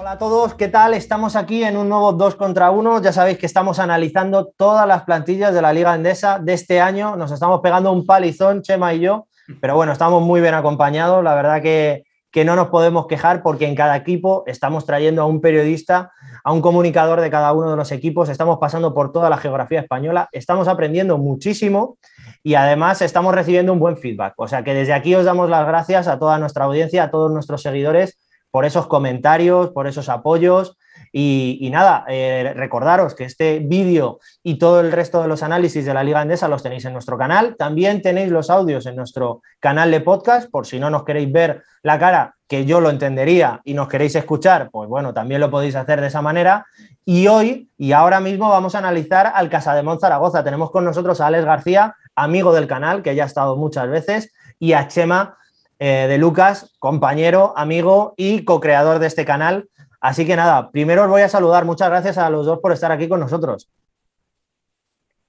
Hola a todos, ¿qué tal? Estamos aquí en un nuevo 2 contra 1. Ya sabéis que estamos analizando todas las plantillas de la Liga Endesa de este año. Nos estamos pegando un palizón, Chema y yo, pero bueno, estamos muy bien acompañados. La verdad que, que no nos podemos quejar porque en cada equipo estamos trayendo a un periodista, a un comunicador de cada uno de los equipos. Estamos pasando por toda la geografía española, estamos aprendiendo muchísimo y además estamos recibiendo un buen feedback. O sea que desde aquí os damos las gracias a toda nuestra audiencia, a todos nuestros seguidores por esos comentarios, por esos apoyos. Y, nada, eh, recordaros que este vídeo y todo el resto de los análisis de la Liga Andesa los tenéis en nuestro canal. También tenéis los audios en nuestro canal de podcast, por si no nos queréis ver la cara, que yo lo entendería, y nos queréis escuchar, pues bueno, también lo podéis hacer de esa manera. Y hoy y ahora mismo vamos a analizar al Casa de Zaragoza. Tenemos con nosotros a Alex García, amigo del canal, que ya ha estado muchas veces, y a Chema eh, de Lucas, compañero, amigo y co-creador de este canal. Así que nada, primero os voy a saludar. Muchas gracias a los dos por estar aquí con nosotros.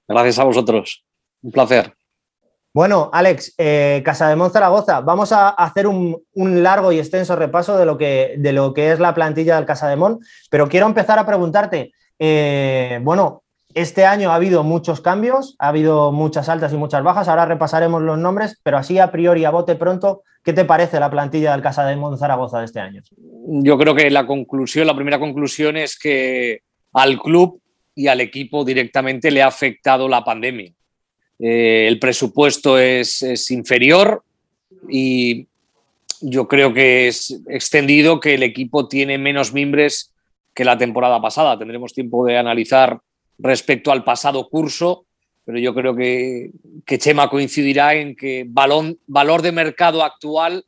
Gracias a vosotros. Un placer. Bueno, Alex, eh, Casa de Zaragoza, vamos a hacer un, largo y extenso repaso de lo, que, de lo que es la plantilla del Casa de Mon, pero quiero empezar a preguntarte, eh, bueno, este año ha habido muchos cambios, ha habido muchas altas y muchas bajas. Ahora repasaremos los nombres, pero así a priori, a bote pronto, ¿qué te parece la plantilla del Casa de Zaragoza de este año? Yo creo que la conclusión, la primera conclusión es que al club y al equipo directamente le ha afectado la pandemia. Eh, el presupuesto es, es inferior y yo creo que es extendido que el equipo tiene menos mimbres que la temporada pasada. Tendremos tiempo de analizar respecto al pasado curso, pero yo creo que, Chema coincidirá en que valor de mercado actual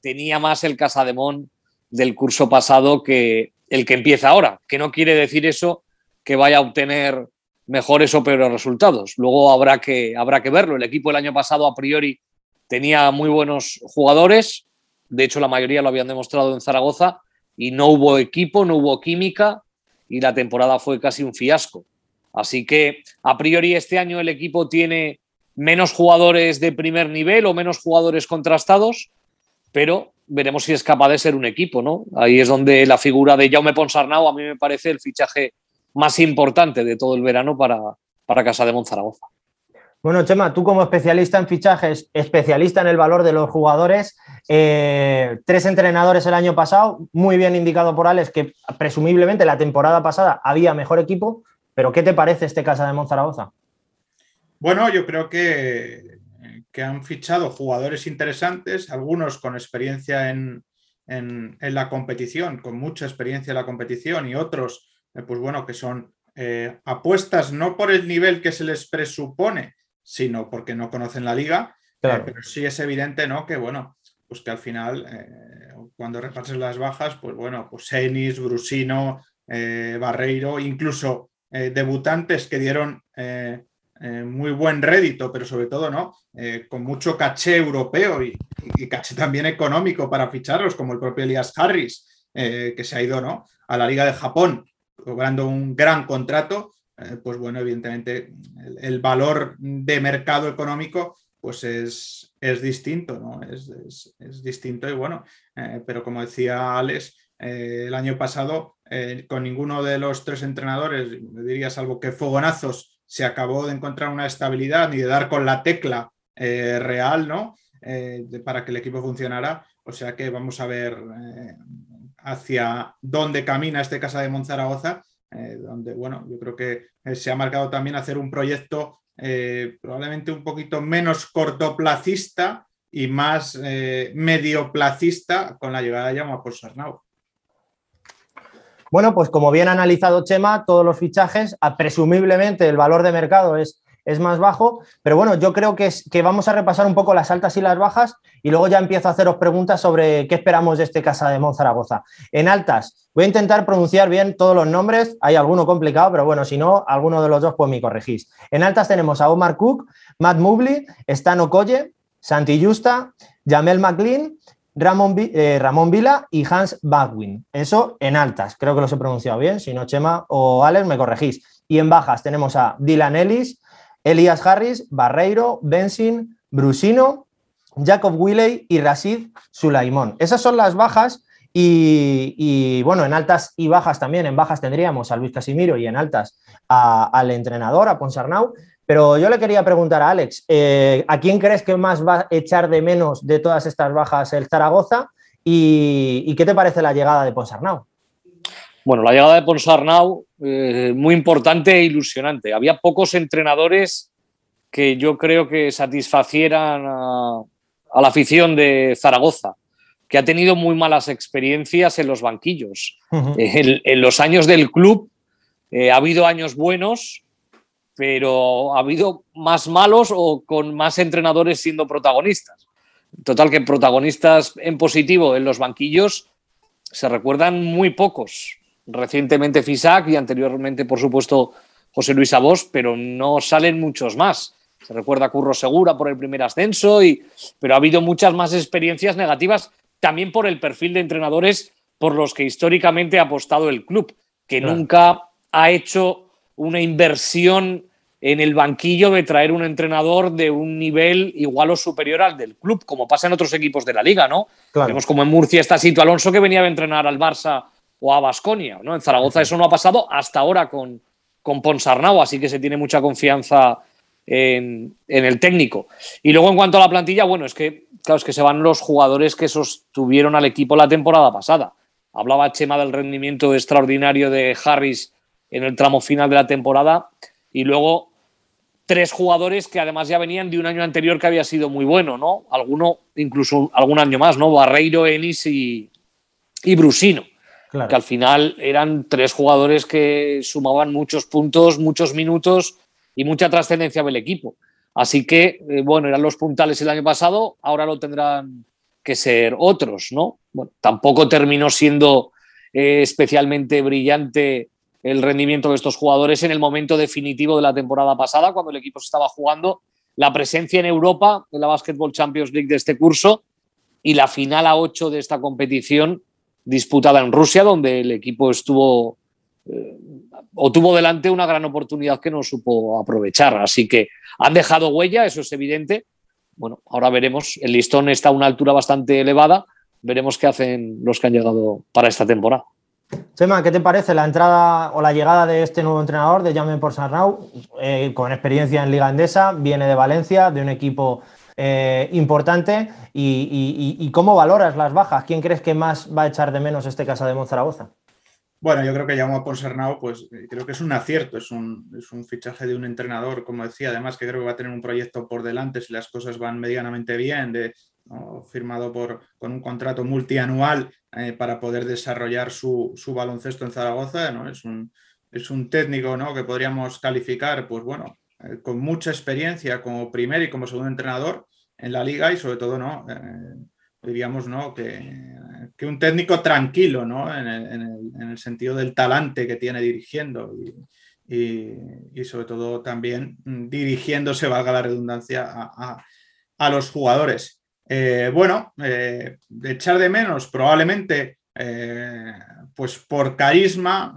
tenía más el Casademón del curso pasado que el que empieza ahora, que no quiere decir eso que vaya a obtener mejores o peores resultados. Luego habrá que, habrá que verlo. El equipo el año pasado a priori tenía muy buenos jugadores, de hecho la mayoría lo habían demostrado en Zaragoza, y no hubo equipo, no hubo química, y la temporada fue casi un fiasco. Así que a priori este año el equipo tiene menos jugadores de primer nivel o menos jugadores contrastados, pero veremos si es capaz de ser un equipo, ¿no? Ahí es donde la figura de Jaume Ponsarnau a mí me parece el fichaje más importante de todo el verano para, para Casa de Monzaragoza. Bueno, Chema, tú como especialista en fichajes, especialista en el valor de los jugadores, eh, tres entrenadores el año pasado, muy bien indicado por Alex que presumiblemente la temporada pasada había mejor equipo, pero ¿qué te parece este Casa de Monzaragoza? Bueno, yo creo que, que, han fichado jugadores interesantes, algunos con experiencia en, la competición, con mucha experiencia en la competición y otros, eh, pues bueno, que son eh, apuestas no por el nivel que se les presupone, sino porque no conocen la liga. Eh, pero sí es evidente, ¿no? Que bueno, pues que al final, cuando repases las bajas, pues bueno, pues Enis, Brusino, Barreiro, incluso eh, debutantes que dieron eh, eh, muy buen rédito, pero sobre todo no, con mucho caché europeo y, caché también económico para ficharlos, como el propio Elias Harris, que se ha ido ¿no? a la Liga de Japón cobrando un gran contrato, pues bueno, evidentemente el, valor de mercado económico pues es, es distinto, ¿no? Es, es, distinto y bueno, pero como decía Alex, el año pasado eh, con ninguno de los tres entrenadores, diría, salvo que Fogonazos se acabó de encontrar una estabilidad ni de dar con la tecla eh, real, ¿no? Eh, para que el equipo funcionara. O sea que vamos a ver hacia dónde camina este Casa de Monzaragoza, donde, bueno, yo creo que se ha marcado también hacer un proyecto probablemente un poquito menos cortoplacista y más medioplacista con la llegada de por Sarnau. Bueno, pues como bien ha analizado Chema, todos los fichajes, presumiblemente el valor de mercado es, es más bajo, pero bueno, yo creo que, es, que vamos a repasar un poco las altas y las bajas y luego ya empiezo a haceros preguntas sobre qué esperamos de este Casa de Monzaragoza. En altas, voy a intentar pronunciar bien todos los nombres, hay alguno complicado, pero bueno, si no, alguno de los dos pues me corregís. En altas tenemos a Omar Cook, Matt Mobley, Stan Okoye, Santi Justa, Jamel McLean Ramón, eh, Ramón Vila y Hans Bagwin. Eso en altas, creo que los he pronunciado bien, si no Chema o Alex me corregís. Y en bajas tenemos a Dylan Ellis, Elias Harris, Barreiro, Bensin, Brusino, Jacob Willey y Rashid Sulaimón. Esas son las bajas y, bueno, en altas y bajas también, en bajas tendríamos a Luis Casimiro y en altas al entrenador, a Ponsarnau. Pero yo le quería preguntar a Alex, eh, ¿a quién crees que más va a echar de menos de todas estas bajas el Zaragoza? ¿Y, qué te parece la llegada de Ponsarnau? Bueno, la llegada de Ponsarnau, eh, muy importante e ilusionante. Había pocos entrenadores que yo creo que satisfacieran a, la afición de Zaragoza, que ha tenido muy malas experiencias en los banquillos. en, los años del club eh, ha habido años buenos, pero ha habido más malos o con más entrenadores siendo protagonistas. Total que protagonistas en positivo en los banquillos se recuerdan muy pocos. Recientemente Fisac y anteriormente, por supuesto, José Luis Abos, pero no salen muchos más. Se recuerda a Curro Segura por el primer ascenso, y, pero ha habido muchas más experiencias negativas también por el perfil de entrenadores por los que históricamente ha apostado el club, que nunca ha hecho una inversión en el banquillo de traer un entrenador de un nivel igual o superior al del club, como pasa en otros equipos de la liga, ¿no? Vemos como en Murcia está Sito Alonso que venía a entrenar al Barça o a Basconia, ¿no? En Zaragoza eso no ha pasado hasta ahora con, con Ponsarnau, así que se tiene mucha confianza en, en, el técnico. Y luego en cuanto a la plantilla, bueno, es que, claro, es que se van los jugadores que sostuvieron al equipo la temporada pasada. Hablaba Chema del rendimiento extraordinario de Harris en el tramo final de la temporada y luego tres jugadores que además ya venían de un año anterior que había sido muy bueno, ¿no? Alguno, incluso algún año más, ¿no? Barreiro, Enis y, y Brusino. Que al final eran tres jugadores que sumaban muchos puntos, muchos minutos y mucha trascendencia del equipo. Así que, eh, bueno, eran los puntales el año pasado, ahora lo tendrán que ser otros, ¿no? Bueno, tampoco terminó siendo eh, especialmente brillante el rendimiento de estos jugadores en el momento definitivo de la temporada pasada, cuando el equipo se estaba jugando la presencia en Europa en la Basketball Champions League de este curso y la final a 8 de esta competición disputada en Rusia, donde el equipo estuvo eh, o tuvo delante una gran oportunidad que no supo aprovechar. Así que han dejado huella, eso es evidente. Bueno, ahora veremos. El listón está a una altura bastante elevada. Veremos qué hacen los que han llegado para esta temporada. Chema, ¿qué te parece la entrada o la llegada de este nuevo entrenador de Jaume Porsarnau, eh, con experiencia en Liga Endesa, viene de Valencia, de un equipo eh, importante, y, cómo valoras las bajas? ¿Quién crees que más va a echar de menos este Casa de Monzaragoza? Bueno, yo creo que Jaume Ponsarnau, pues eh, creo que es un acierto, es un, fichaje de un entrenador, como decía, además que creo que va a tener un proyecto por delante si las cosas van medianamente bien, firmado por, con un contrato multianual eh, para poder desarrollar su, baloncesto en Zaragoza. ¿no? Es, un, es un técnico ¿no? que podríamos calificar, pues bueno, eh, con mucha experiencia como primer y como segundo entrenador en la liga y sobre todo, ¿no? Eh, diríamos, ¿no? Que, que, un técnico tranquilo, ¿no? En el, en, el, sentido del talante que tiene dirigiendo y, y, sobre todo también mm, dirigiéndose, valga la redundancia, a, a, a los jugadores. Eh, bueno, eh, de echar de menos probablemente, eh, pues por carisma,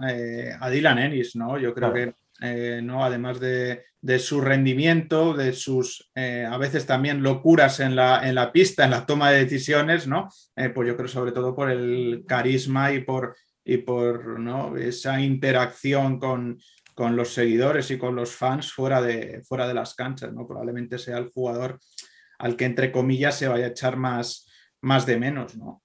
a Dylan Ennis, ¿no? Yo creo que, ¿no? Además de, su rendimiento, de sus a veces también locuras en la, en la, pista, en la toma de decisiones, ¿no? pues yo creo sobre todo por el carisma y por, y por ¿no? esa interacción con, con los seguidores y con los fans fuera de, fuera de las canchas, ¿no? Probablemente sea el jugador al que entre comillas se vaya a echar más, más de menos, ¿no?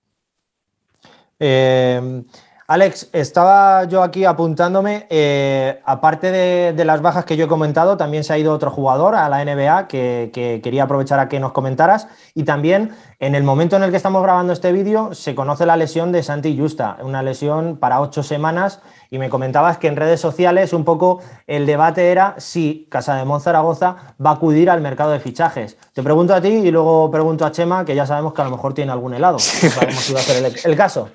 Eh, Alex, estaba yo aquí apuntándome, eh, aparte de, las bajas que yo he comentado, también se ha ido otro jugador a la NBA que, quería aprovechar a que nos comentaras y también en el momento en el que estamos grabando este vídeo se conoce la lesión de Santi Justa, una lesión para ocho semanas y me comentabas que en redes sociales un poco el debate era si Casa de Monzaragoza va a acudir al mercado de fichajes. Te pregunto a ti y luego pregunto a Chema, que ya sabemos que a lo mejor tiene algún helado. sabemos si va a ser el caso.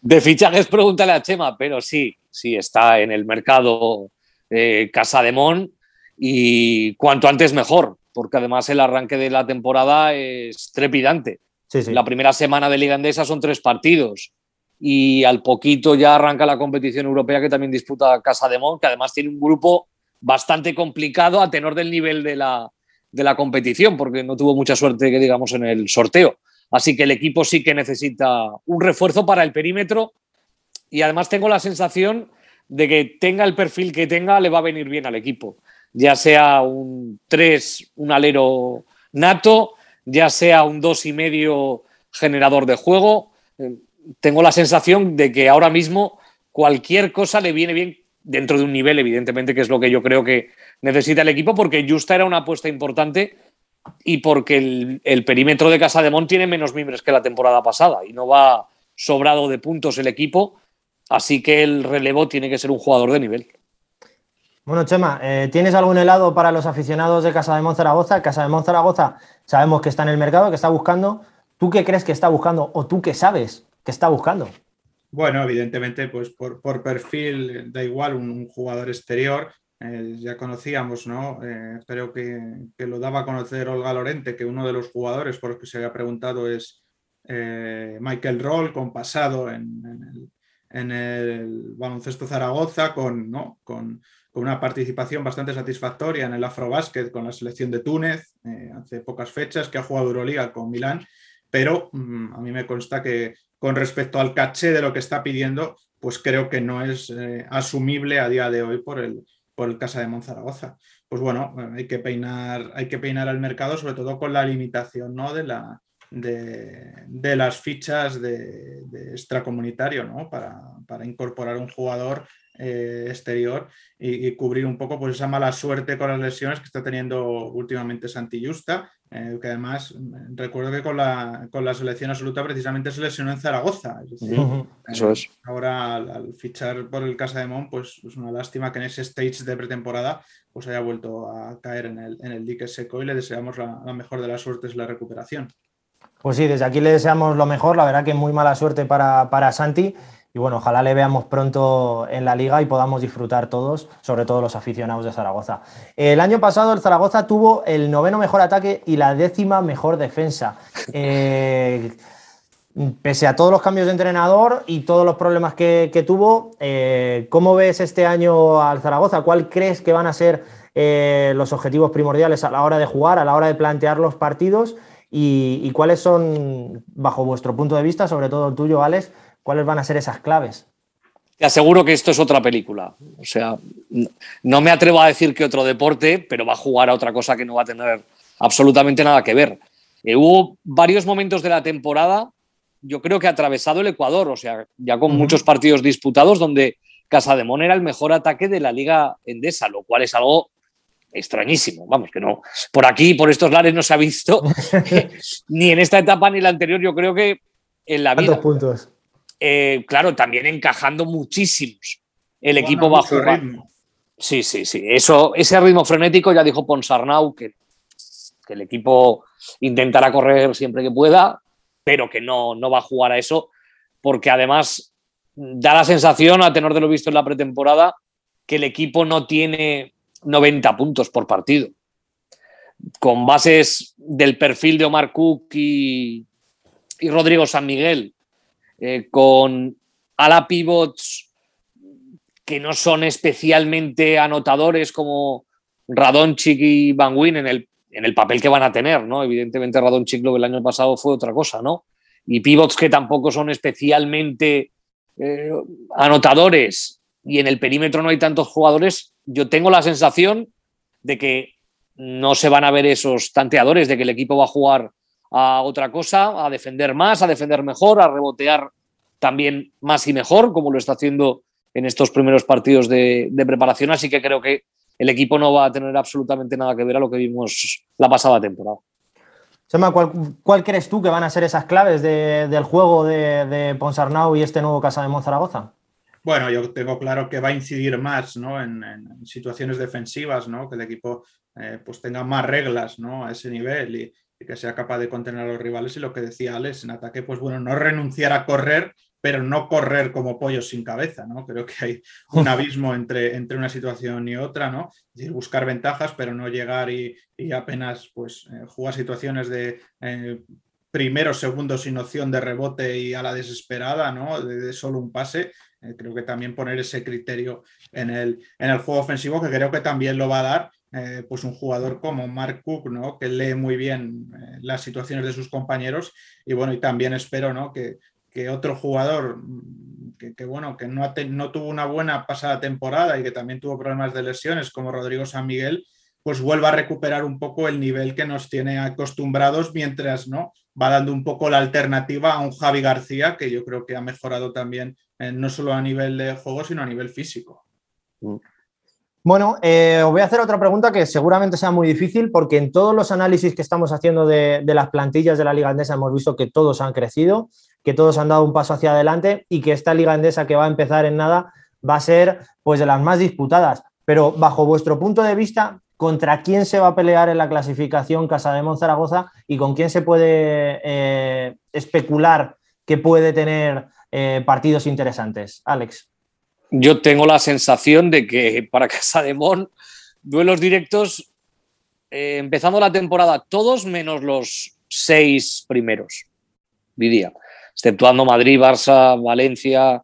De fichajes, pregúntale a Chema, pero sí, sí, está en el mercado eh, Casa de Mon y cuanto antes mejor, porque además el arranque de la temporada es trepidante. La primera semana de Liga Endesa son tres partidos y al poquito ya arranca la competición europea que también disputa Casa de Mon, que además tiene un grupo bastante complicado a tenor del nivel de la, de la competición, porque no tuvo mucha suerte, que digamos, en el sorteo. Así que el equipo sí que necesita un refuerzo para el perímetro y además tengo la sensación de que tenga el perfil que tenga, le va a venir bien al equipo. Ya sea un 3, un alero nato, ya sea un 2 y medio generador de juego. Tengo la sensación de que ahora mismo cualquier cosa le viene bien dentro de un nivel, evidentemente, que es lo que yo creo que necesita el equipo, porque Justa era una apuesta importante y porque el, perímetro de Casa de Mon tiene menos miembros que la temporada pasada y no va sobrado de puntos el equipo, así que el relevo tiene que ser un jugador de nivel. Bueno, Chema, eh, ¿tienes algún helado para los aficionados de Casa de Mon Zaragoza? Casa de Mon Zaragoza sabemos que está en el mercado, que está buscando. ¿Tú qué crees que está buscando o tú qué sabes que está buscando? Bueno, evidentemente, pues por, perfil da igual un, jugador exterior. Eh, ya conocíamos, ¿no? Eh, creo que, lo daba a conocer Olga Lorente, que uno de los jugadores por los que se había preguntado es eh, Michael Roll, con pasado en, el, baloncesto Zaragoza, con, ¿no? con, una participación bastante satisfactoria en el Afrobásquet con la selección de Túnez hace pocas fechas, que ha jugado Euroliga con Milán, pero mm, a mí me consta que con respecto al caché de lo que está pidiendo, pues creo que no es asumible a día de hoy por el, por el Casa de Monzaragoza. Pues bueno, hay que peinar, hay que peinar al mercado, sobre todo con la limitación ¿no? de, la, de, las fichas de, extracomunitario, ¿no? Para, para, incorporar un jugador eh, exterior y, cubrir un poco pues, esa mala suerte con las lesiones que está teniendo últimamente Santi Justa, eh, que además mm, recuerdo que con la, con la selección absoluta precisamente se lesionó en Zaragoza. Eh, Eso es. Ahora al, fichar por el Casa de Mon, pues es una lástima que en ese stage de pretemporada pues haya vuelto a caer en el, en el dique seco y le deseamos la, la mejor de las suertes la recuperación. Pues sí, desde aquí le deseamos lo mejor, la verdad que muy mala suerte para, para Santi y bueno, ojalá le veamos pronto en la liga y podamos disfrutar todos, sobre todo los aficionados de Zaragoza. El año pasado el Zaragoza tuvo el noveno mejor ataque y la décima mejor defensa. Eh, pese a todos los cambios de entrenador y todos los problemas que, tuvo, eh, ¿cómo ves este año al Zaragoza? ¿Cuál crees que van a ser eh, los objetivos primordiales a la hora de jugar, a la hora de plantear los partidos? Y, y cuáles son, bajo vuestro punto de vista, sobre todo el tuyo, Alex, ¿Cuáles van a ser esas claves? Te aseguro que esto es otra película. O sea, no me atrevo a decir que otro deporte, pero va a jugar a otra cosa que no va a tener absolutamente nada que ver. Eh, hubo varios momentos de la temporada, yo creo que ha atravesado el Ecuador, o sea, ya con muchos partidos disputados, donde Casademón era el mejor ataque de la Liga Endesa, lo cual es algo extrañísimo. Vamos, que no. Por aquí, por estos lares, no se ha visto ni en esta etapa ni en la anterior. Yo creo que en la vida. puntos? Eh, claro, también encajando muchísimos. El equipo va a jugar. Sí, sí, sí. Eso, ese ritmo frenético ya dijo Ponsarnau que, que el equipo intentará correr siempre que pueda, pero que no, no va a jugar a eso, porque además da la sensación, a tenor de lo visto en la pretemporada, que el equipo no tiene 90 puntos por partido. Con bases del perfil de Omar Cook y, y Rodrigo San Miguel, eh, con ala pivots que no son especialmente anotadores como Radonchik y Van Wyn en el, en el papel que van a tener, ¿no? Evidentemente Radonchik lo del año pasado fue otra cosa, ¿no? Y pivots que tampoco son especialmente eh, anotadores y en el perímetro no hay tantos jugadores, yo tengo la sensación de que no se van a ver esos tanteadores, de que el equipo va a jugar a otra cosa, a defender más, a defender mejor, a rebotear también más y mejor, como lo está haciendo en estos primeros partidos de, preparación. Así que creo que el equipo no va a tener absolutamente nada que ver a lo que vimos la pasada temporada. Sema, ¿cuál, crees tú que van a ser esas claves del juego de, Ponsarnau y este nuevo Casa de Monzaragoza? Bueno, yo tengo claro que va a incidir más en, situaciones defensivas, ¿no? que el equipo eh, pues tenga más reglas ¿no? a ese nivel y, que sea capaz de contener a los rivales y lo que decía Alex en ataque, pues bueno, no renunciar a correr, pero no correr como pollos sin cabeza, ¿no? Creo que hay un abismo entre, entre una situación y otra, ¿no? Es decir, buscar ventajas, pero no llegar y, apenas pues eh, jugar situaciones de eh, primero, segundo sin opción de rebote y a la desesperada, ¿no? De, solo un pase. Eh, creo que también poner ese criterio en el, en el juego ofensivo, que creo que también lo va a dar eh, pues un jugador como Mark Cook, ¿no? que lee muy bien eh, las situaciones de sus compañeros y bueno, y también espero ¿no? que, otro jugador mm, que, bueno, que no, no, tuvo una buena pasada temporada y que también tuvo problemas de lesiones como Rodrigo San Miguel, pues vuelva a recuperar un poco el nivel que nos tiene acostumbrados mientras no va dando un poco la alternativa a un Javi García que yo creo que ha mejorado también eh, no solo a nivel de juego sino a nivel físico. Mm. Bueno, eh, os voy a hacer otra pregunta que seguramente sea muy difícil porque en todos los análisis que estamos haciendo de, las plantillas de la Liga Andesa hemos visto que todos han crecido, que todos han dado un paso hacia adelante y que esta Liga Andesa que va a empezar en nada va a ser pues de las más disputadas. Pero bajo vuestro punto de vista, ¿contra quién se va a pelear en la clasificación Casa de Zaragoza y con quién se puede eh, especular que puede tener eh, partidos interesantes? Alex yo tengo la sensación de que para Casa de Mon, duelos directos, eh, empezando la temporada, todos menos los seis primeros, diría, exceptuando Madrid, Barça, Valencia,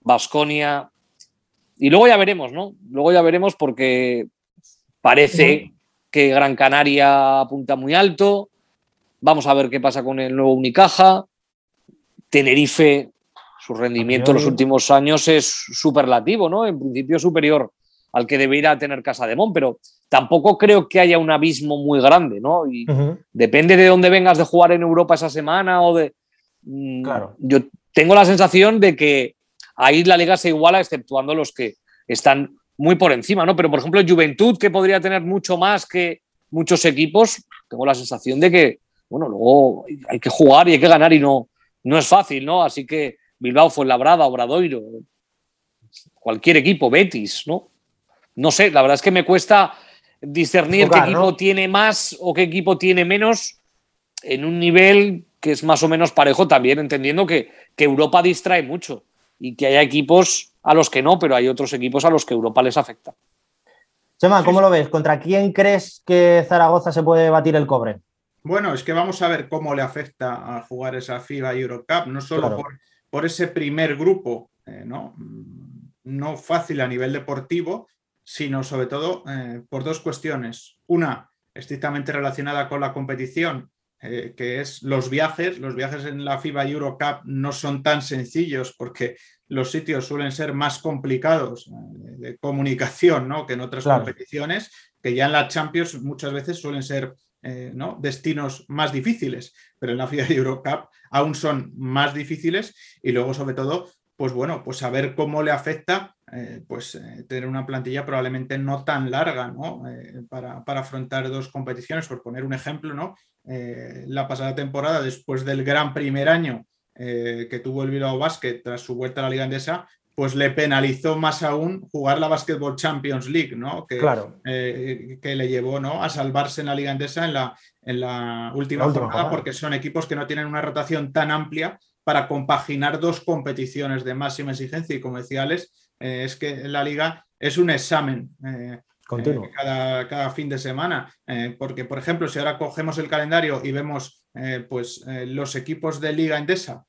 Basconia. Y luego ya veremos, ¿no? Luego ya veremos porque parece que Gran Canaria apunta muy alto. Vamos a ver qué pasa con el nuevo Unicaja. Tenerife su rendimiento en los últimos años es superlativo, ¿no? En principio superior al que debería tener Casa de Mon, pero tampoco creo que haya un abismo muy grande, ¿no? Y depende de dónde vengas de jugar en Europa esa semana o de. Mm, claro. Yo tengo la sensación de que ahí la liga se iguala, exceptuando los que están muy por encima, ¿no? Pero por ejemplo, Juventud, que podría tener mucho más que muchos equipos, tengo la sensación de que, bueno, luego hay que jugar y hay que ganar y no, no es fácil, ¿no? Así que Bilbao, Fuenlabrada, Obradoiro, cualquier equipo, Betis, ¿no? No sé, la verdad es que me cuesta discernir qué equipo tiene más o qué equipo tiene menos en un nivel que es más o menos parejo también, entendiendo que, Europa distrae mucho y que hay equipos a los que no, pero hay otros equipos a los que Europa les afecta. Chema, ¿cómo lo ves? ¿Contra quién crees que Zaragoza se puede batir el cobre? Bueno, es que vamos a ver cómo le afecta a jugar esa FIBA Eurocup, no solo por por ese primer grupo, eh, ¿no? no fácil a nivel deportivo, sino sobre todo eh, por dos cuestiones. Una, estrictamente relacionada con la competición, eh, que es los viajes. Los viajes en la FIBA Eurocup no son tan sencillos porque los sitios suelen ser más complicados de comunicación ¿no? que en otras competiciones, que ya en la Champions muchas veces suelen ser ¿no? destinos más difíciles, pero en la FIBA Eurocup aún son más difíciles y luego sobre todo, pues bueno, pues saber cómo le afecta eh, pues eh, tener una plantilla probablemente no tan larga ¿no? Eh, para, afrontar dos competiciones, por poner un ejemplo, ¿no? la pasada temporada, después del gran primer año que tuvo el Bilbao Basket tras su vuelta a la Liga Andesa, pues le penalizó más aún jugar la Basketball Champions League, ¿no? Que, claro. que le llevó ¿no? a salvarse en la Liga Andesa en la, en la última, jornada, porque son equipos que no tienen una rotación tan amplia para compaginar dos competiciones de máxima exigencia y como decía Alex, eh, es que la liga es un examen eh, eh, cada, fin de semana, porque por ejemplo, si ahora cogemos el calendario y vemos pues, los equipos de Liga Endesa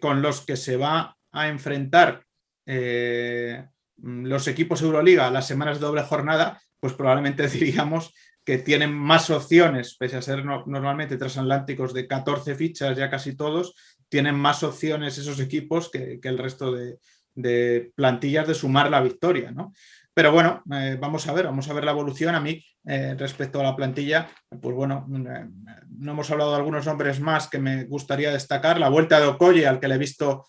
con los que se va a enfrentar los equipos Euroliga las semanas de doble jornada, pues probablemente diríamos que tienen más opciones, pese a ser normalmente transatlánticos de 14 fichas, ya casi todos, tienen más opciones esos equipos que, el resto de, plantillas de sumar la victoria, ¿no? Pero bueno, eh, vamos a ver, vamos a ver la evolución. A mí, eh, respecto a la plantilla, pues bueno, eh, no hemos hablado de algunos nombres más que me gustaría destacar. La vuelta de Okoye, al que le he visto,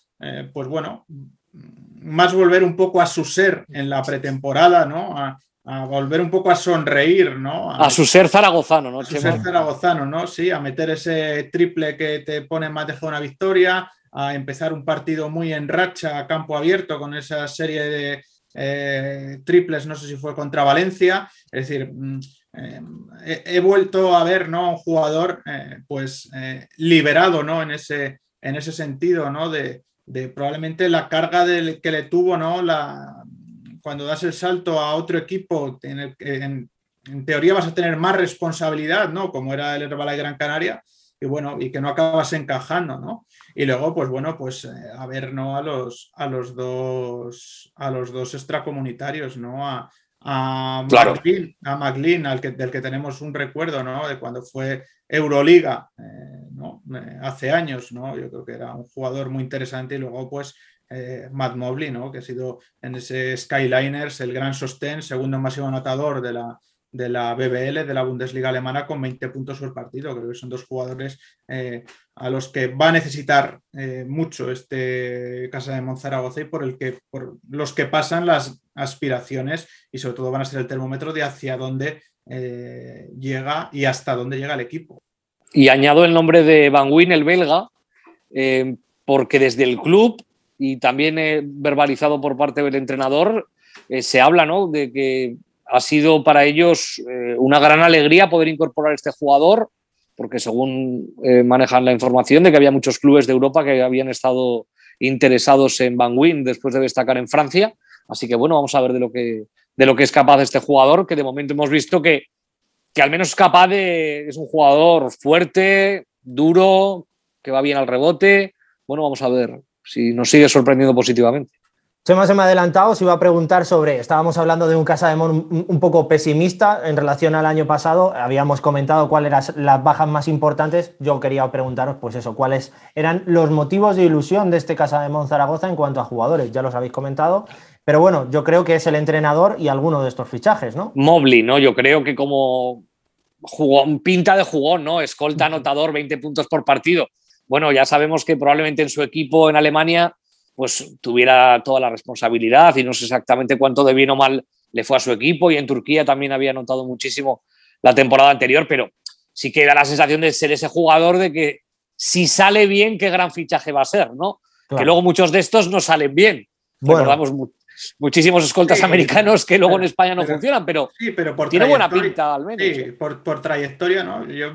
pues bueno, más volver un poco a su ser en la pretemporada, ¿no? a volver un poco a sonreír, ¿no? A, su ser zaragozano, ¿no? A su ser zaragozano, ¿no? Sí, a meter ese triple que te pone más de una victoria, a empezar un partido muy en racha a campo abierto con esa serie de eh, triples, no sé si fue contra Valencia. Es decir, mm, eh, he, vuelto a ver, ¿no? Un jugador, eh, pues, liberado, ¿no? En ese, en ese sentido, ¿no? De, de probablemente la carga del, que le tuvo, ¿no? La, cuando das el salto a otro equipo, en, en, teoría vas a tener más responsabilidad, ¿no? Como era el Herbalife Gran Canaria, bueno, y que no acabas encajando, ¿no? Y luego, pues bueno, pues eh, a ver, ¿no? A los, a los dos, a los dos extracomunitarios, ¿no? A, a McLean, al que, del que tenemos un recuerdo, ¿no? De cuando fue Euroliga, eh, ¿no? hace años, ¿no? Yo creo que era un jugador muy interesante y luego, pues, eh, Matt Mobley, ¿no? que ha sido en ese Skyliners el gran sostén, segundo máximo anotador de la, de la BBL, de la Bundesliga alemana, con 20 puntos por partido. Creo que son dos jugadores eh, a los que va a necesitar eh, mucho este Casa de Monzaragoza y por, el que, por los que pasan las aspiraciones y sobre todo van a ser el termómetro de hacia dónde llega y hasta dónde llega el equipo. Y añado el nombre de Van Wyn, el belga, porque desde el club y también verbalizado por parte del entrenador, eh, se habla ¿no? de que ha sido para ellos eh, una gran alegría poder incorporar este jugador, porque según eh, manejan la información de que había muchos clubes de Europa que habían estado interesados en Van Wyn después de destacar en Francia. Así que bueno, vamos a ver de lo que, de lo que es capaz este jugador, que de momento hemos visto que, que al menos es capaz de... es un jugador fuerte, duro, que va bien al rebote. Bueno, vamos a ver si nos sigue sorprendiendo positivamente. Chema se me ha adelantado, se iba a preguntar sobre, estábamos hablando de un Casa de Mon un poco pesimista en relación al año pasado, habíamos comentado cuáles eran las bajas más importantes, yo quería preguntaros pues eso, cuáles eran los motivos de ilusión de este Casa de Mon Zaragoza en cuanto a jugadores, ya los habéis comentado, pero bueno, yo creo que es el entrenador y alguno de estos fichajes, ¿no? Mobley, ¿no? Yo creo que como jugón, pinta de jugón, ¿no? Escolta anotador, 20 puntos por partido bueno, ya sabemos que probablemente en su equipo en Alemania pues tuviera toda la responsabilidad y no sé exactamente cuánto de bien o mal le fue a su equipo y en Turquía también había notado muchísimo la temporada anterior, pero sí que da la sensación de ser ese jugador de que si sale bien, qué gran fichaje va a ser, ¿no? Que luego muchos de estos no salen bien. Bueno. Recordamos muchísimos escoltas americanos que luego en España no funcionan, pero, tiene buena pinta al menos. Sí, por, trayectoria, ¿no? Yo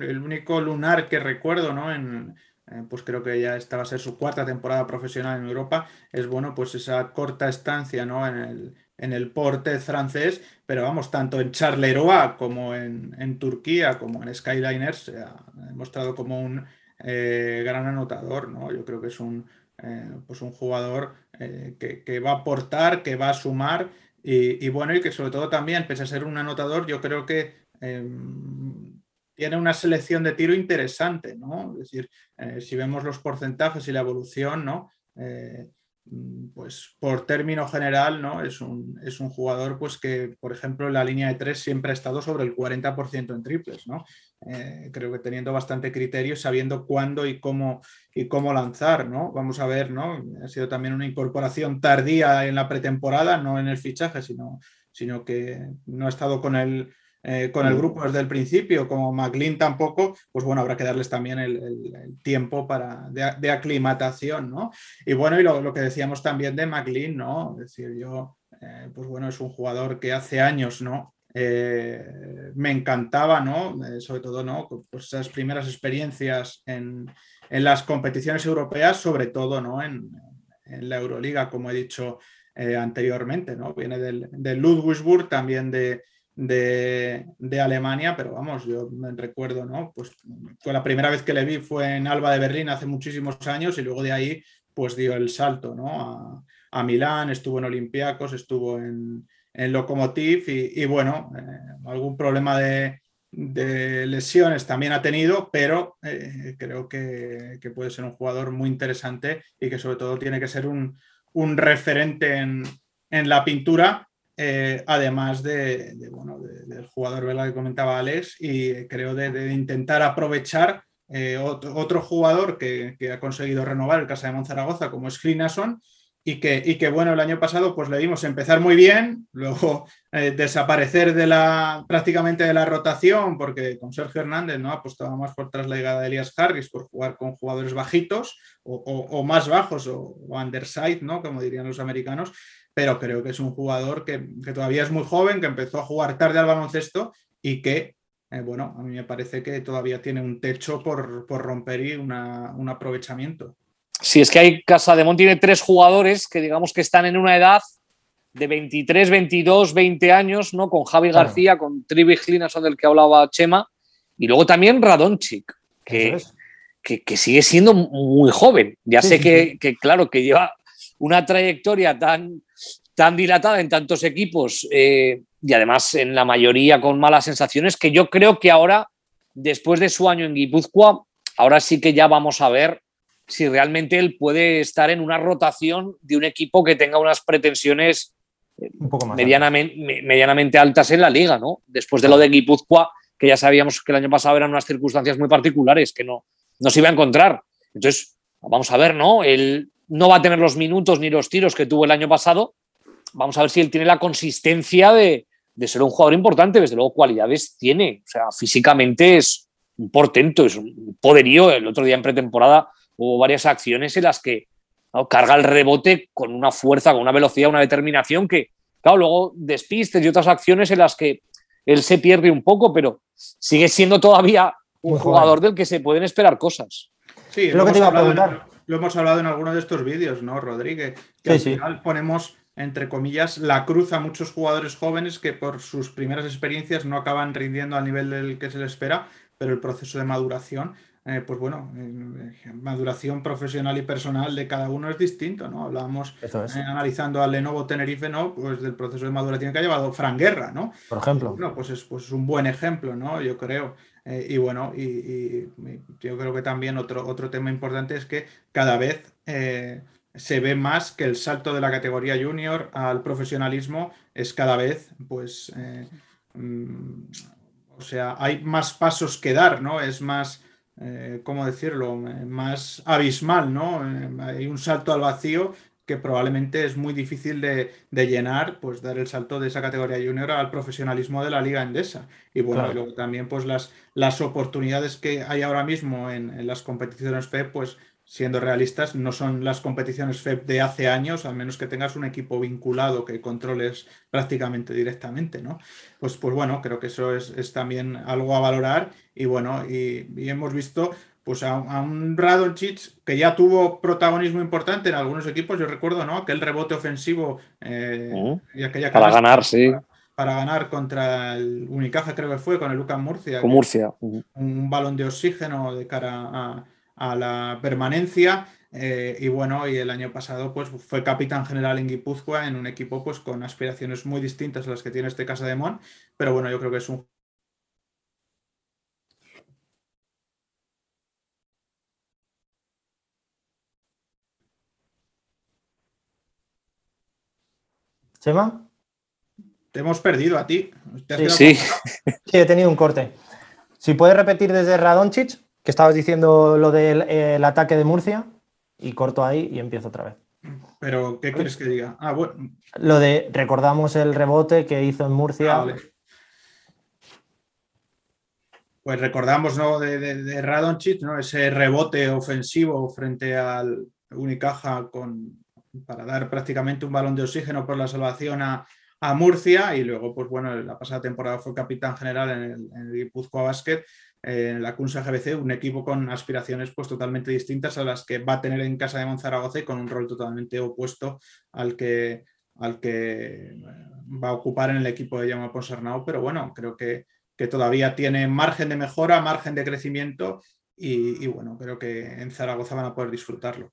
el único lunar que recuerdo, ¿no? En, eh, pues creo que ya esta va a ser su cuarta temporada profesional en Europa, es bueno, pues esa corta estancia, ¿no? En el, en el porte francés, pero vamos, tanto en Charleroi como en, Turquía, como en Skyliners, se ha demostrado como un eh, gran anotador, ¿no? Yo creo que es un, eh, pues un jugador eh, que, va a aportar, que va a sumar y, bueno, y que sobre todo también, pese a ser un anotador, yo creo que em, tiene una selección de tiro interesante, ¿no? Es decir, eh, si vemos los porcentajes y la evolución, ¿no? Mm, pues por término general, ¿no? Es un, es un jugador pues que, por ejemplo, en la línea de tres siempre ha estado sobre el 40% en triples, ¿no? Eh, creo que teniendo bastante criterio, sabiendo cuándo y cómo, y cómo lanzar, ¿no? Vamos a ver, ¿no? Ha sido también una incorporación tardía en la pretemporada, no en el fichaje, sino, sino que no ha estado con el, eh, con el grupo desde el principio, como McLean tampoco, pues bueno, habrá que darles también el, tiempo para, de, aclimatación, ¿no? Y bueno, y lo, que decíamos también de McLean, ¿no? Es decir, yo, eh, pues bueno, es un jugador que hace años, ¿no? Eh, me encantaba, ¿no? sobre todo, ¿no? Pues esas primeras experiencias en, las competiciones europeas, sobre todo, ¿no? En, la Euroliga, como he dicho anteriormente, ¿no? Viene del, del Ludwigsburg, también de, de, Alemania, pero vamos, yo me recuerdo, ¿no? Pues fue la primera vez que le vi fue en Alba de Berlín hace muchísimos años y luego de ahí pues dio el salto, ¿no? A, Milán, estuvo en Olympiacos, estuvo en, en Lokomotiv y, bueno, eh, algún problema de, lesiones también ha tenido, pero eh, creo que, puede ser un jugador muy interesante y que sobre todo tiene que ser un, referente en, en la pintura eh, además de, del jugador ¿verdad? que comentaba Alex, y creo de, intentar aprovechar eh, otro, jugador que, ha conseguido renovar el Casa de Monzaragoza, como es Klinason, y que, y que, bueno, el año pasado pues le vimos empezar muy bien, luego eh, desaparecer de la, prácticamente de la rotación, porque con Sergio Hernández no apostaba más por tras la llegada de Elias Harris, por jugar con jugadores bajitos o, más bajos o, o underside, ¿no? como dirían los americanos, pero creo que es un jugador que, todavía es muy joven, que empezó a jugar tarde al baloncesto y que, eh, bueno, a mí me parece que todavía tiene un techo por, romper y un aprovechamiento. Sí, es que hay Casa de tiene tres jugadores que digamos que están en una edad de 23, 22, 20 años, ¿no? Con Javi García, con Trivi son del que hablaba Chema, y luego también Radonchik. que, que, sigue siendo muy joven. Ya sé que, que, claro, que lleva una trayectoria tan, tan dilatada en tantos equipos eh, y además en la mayoría con malas sensaciones, que yo creo que ahora, después de su año en Guipúzcoa, ahora sí que ya vamos a ver si realmente él puede estar en una rotación de un equipo que tenga unas pretensiones medianamente, medianamente, altas en la liga, ¿no? Después de lo de Guipúzcoa, que ya sabíamos que el año pasado eran unas circunstancias muy particulares, que no, no se iba a encontrar. Entonces, vamos a ver, ¿no? Él no va a tener los minutos ni los tiros que tuvo el año pasado. Vamos a ver si él tiene la consistencia de, de ser un jugador importante. Desde luego, cualidades tiene. O sea, físicamente es un portento, es un poderío. El otro día en pretemporada hubo varias acciones en las que carga el rebote con una fuerza, con una velocidad, una determinación que, claro, luego despistes y otras acciones en las que él se pierde un poco, pero sigue siendo todavía un jugador del que se pueden esperar cosas. Sí, lo, que te iba a preguntar. Lo hemos hablado en algunos de estos vídeos, ¿no, Rodríguez? Que al final ponemos, entre comillas, la cruz a muchos jugadores jóvenes que por sus primeras experiencias no acaban rindiendo al nivel del que se les espera, pero el proceso de maduración eh, pues bueno, eh, maduración profesional y personal de cada uno es distinto, ¿no? Hablábamos eh, analizando al Lenovo Tenerife, ¿no? Pues del proceso de maduración que ha llevado Fran Guerra, ¿no? Por ejemplo. No, pues es pues un buen ejemplo, ¿no? Yo creo. Y bueno, y, yo creo que también otro, otro tema importante es que cada vez se ve más que el salto de la categoría junior al profesionalismo es cada vez, pues, mm, o sea, hay más pasos que dar, ¿no? Es más eh, ¿cómo decirlo?, más abismal, ¿no? Eh, hay un salto al vacío que probablemente es muy difícil de, llenar, pues dar el salto de esa categoría junior al profesionalismo de la Liga Endesa. Y bueno, luego también pues las, las oportunidades que hay ahora mismo en, en las competiciones FEP, pues siendo realistas, no son las competiciones FEP de hace años, a menos que tengas un equipo vinculado que controles prácticamente directamente, ¿no? Pues, pues bueno, creo que eso es, también algo a valorar y bueno, y, hemos visto pues a, un Radonjic que ya tuvo protagonismo importante en algunos equipos, yo recuerdo, ¿no? Aquel rebote ofensivo eh, y aquella para ganar, sí. Para, ganar contra el Unicaja, creo que fue, con el Lucas Murcia. Con Murcia. un balón de oxígeno de cara a a la permanencia. Eh, y bueno, y el año pasado pues fue capitán general en Guipúzcoa en un equipo pues con aspiraciones muy distintas a las que tiene este Casa de Mon, pero bueno, yo creo que es un ¿Chema? Te hemos perdido a ti. sí, sí. he tenido un corte. Si puedes repetir desde Radonchich que estabas diciendo lo del ataque de Murcia y corto ahí y empiezo otra vez. Pero, ¿qué quieres que diga? Ah, bueno. Lo de, recordamos el rebote que hizo en Murcia. Ah, pues recordamos ¿no? de, de, ¿no? ese rebote ofensivo frente al Unicaja con, para dar prácticamente un balón de oxígeno por la salvación a, Murcia y luego, pues bueno, la pasada temporada fue capitán general en el, en Guipúzcoa Basket en la Kunsa GBC, un equipo con aspiraciones pues totalmente distintas a las que va a tener en casa de Monzaragoza y con un rol totalmente opuesto al que, al que eh, va a ocupar en el equipo de Llama Ponsarnau, pero bueno, creo que, que, todavía tiene margen de mejora, margen de crecimiento y, bueno, creo que en Zaragoza van a poder disfrutarlo.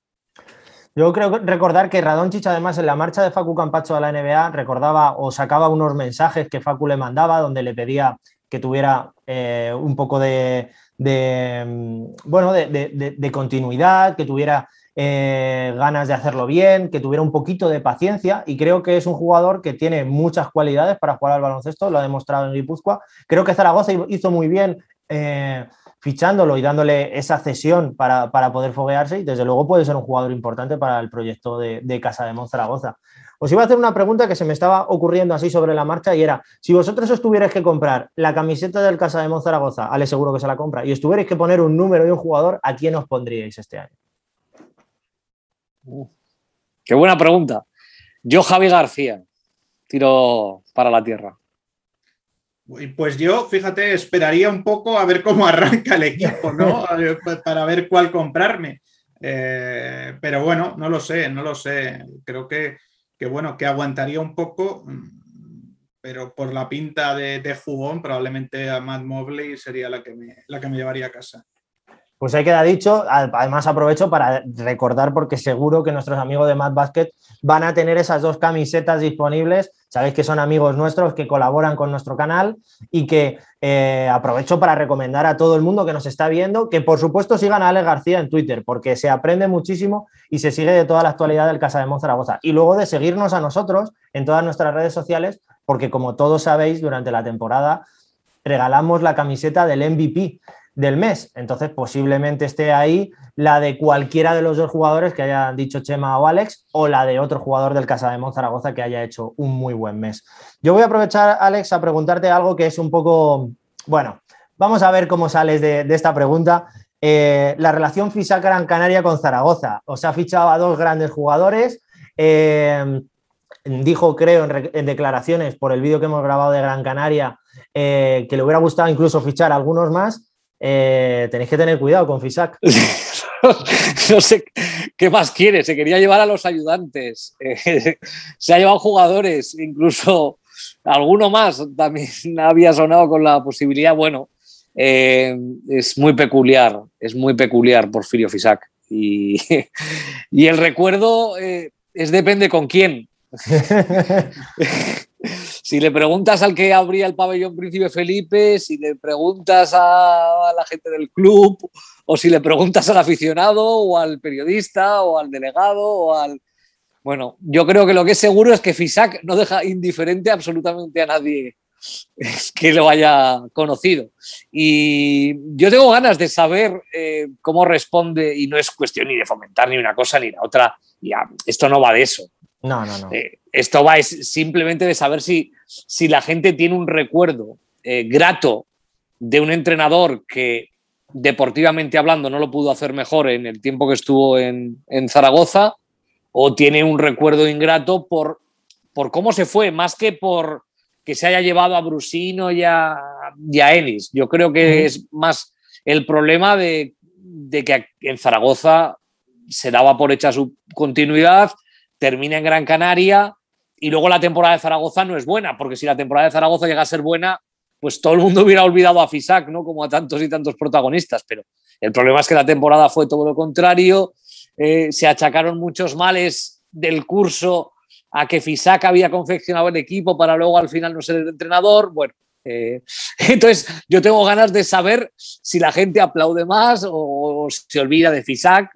Yo creo recordar que Radonchich, además, en la marcha de Facu Campacho a la NBA, recordaba o sacaba unos mensajes que Facu le mandaba donde le pedía que tuviera eh, un poco de, mm, bueno, de, continuidad, que tuviera eh, ganas de hacerlo bien, que tuviera un poquito de paciencia y creo que es un jugador que tiene muchas cualidades para jugar al baloncesto, lo ha demostrado en Guipúzcoa. Creo que Zaragoza hizo muy bien eh, fichándolo y dándole esa cesión para, poder foguearse y desde luego puede ser un jugador importante para el proyecto de, Casa de Monzaragoza. Os iba a hacer una pregunta que se me estaba ocurriendo así sobre la marcha y era, si vosotros os tuvierais que comprar la camiseta del Casa de Monzaragoza, Ale seguro que se la compra, y os tuvierais que poner un número y un jugador, ¿a quién os pondríais este año? qué buena pregunta. Yo, Javi García, tiro para la tierra. Pues yo, fíjate, esperaría un poco a ver cómo arranca el equipo, ¿no? Para ver cuál comprarme. Eh, pero bueno, no lo sé, no lo sé. Creo que que bueno, que aguantaría un poco, mm, pero por la pinta de, jugón, probablemente a Matt Mobley sería la que me, la que me llevaría a casa. Pues ahí queda dicho. Además, aprovecho para recordar, porque seguro que nuestros amigos de Mad Basket van a tener esas dos camisetas disponibles. Sabéis que son amigos nuestros que colaboran con nuestro canal y que eh, aprovecho para recomendar a todo el mundo que nos está viendo que, por supuesto, sigan a Ale García en Twitter, porque se aprende muchísimo y se sigue de toda la actualidad del Casa de Monzaragoza. Y luego de seguirnos a nosotros en todas nuestras redes sociales, porque como todos sabéis, durante la temporada regalamos la camiseta del MVP del mes. Entonces, posiblemente esté ahí la de cualquiera de los dos jugadores que hayan dicho Chema o Alex, o la de otro jugador del Casa de Monzaragoza que haya hecho un muy buen mes. Yo voy a aprovechar, Alex, a preguntarte algo que es un poco, bueno, vamos a ver cómo sales de, esta pregunta. Eh, la relación FISA Gran Canaria con Zaragoza. Os ha fichado a dos grandes jugadores. Eh, dijo, creo, en, declaraciones por el vídeo que hemos grabado de Gran Canaria, eh, que le hubiera gustado incluso fichar algunos más. Eh, tenéis que tener cuidado con Fisac. no sé qué más quiere. Se quería llevar a los ayudantes. se ha llevado jugadores, incluso alguno más también había sonado con la posibilidad. Bueno, eh, es muy peculiar, es muy peculiar Porfirio Fisac. Y, y el recuerdo eh, es depende con quién. Si le preguntas al que abría el pabellón Príncipe Felipe, si le preguntas a la gente del club, o si le preguntas al aficionado, o al periodista, o al delegado, o al... Bueno, yo creo que lo que es seguro es que Fisac no deja indiferente absolutamente a nadie que lo haya conocido. Y yo tengo ganas de saber eh, cómo responde, y no es cuestión ni de fomentar ni una cosa ni la otra, ya, esto no va de eso. No, no, no. Eh, esto va es simplemente de saber si, si la gente tiene un recuerdo eh, grato de un entrenador que deportivamente hablando no lo pudo hacer mejor en el tiempo que estuvo en, Zaragoza o tiene un recuerdo ingrato por, por cómo se fue, más que por que se haya llevado a Brusino y a, Ennis. Yo creo que es más el problema de, de que en Zaragoza se daba por hecha su continuidad, termina en Gran Canaria y luego la temporada de Zaragoza no es buena, porque si la temporada de Zaragoza llega a ser buena, pues todo el mundo hubiera olvidado a Fisac, ¿no? Como a tantos y tantos protagonistas, pero el problema es que la temporada fue todo lo contrario, eh, se achacaron muchos males del curso a que Fisac había confeccionado el equipo para luego al final no ser el entrenador, bueno, eh, entonces yo tengo ganas de saber si la gente aplaude más o, se olvida de Fisac,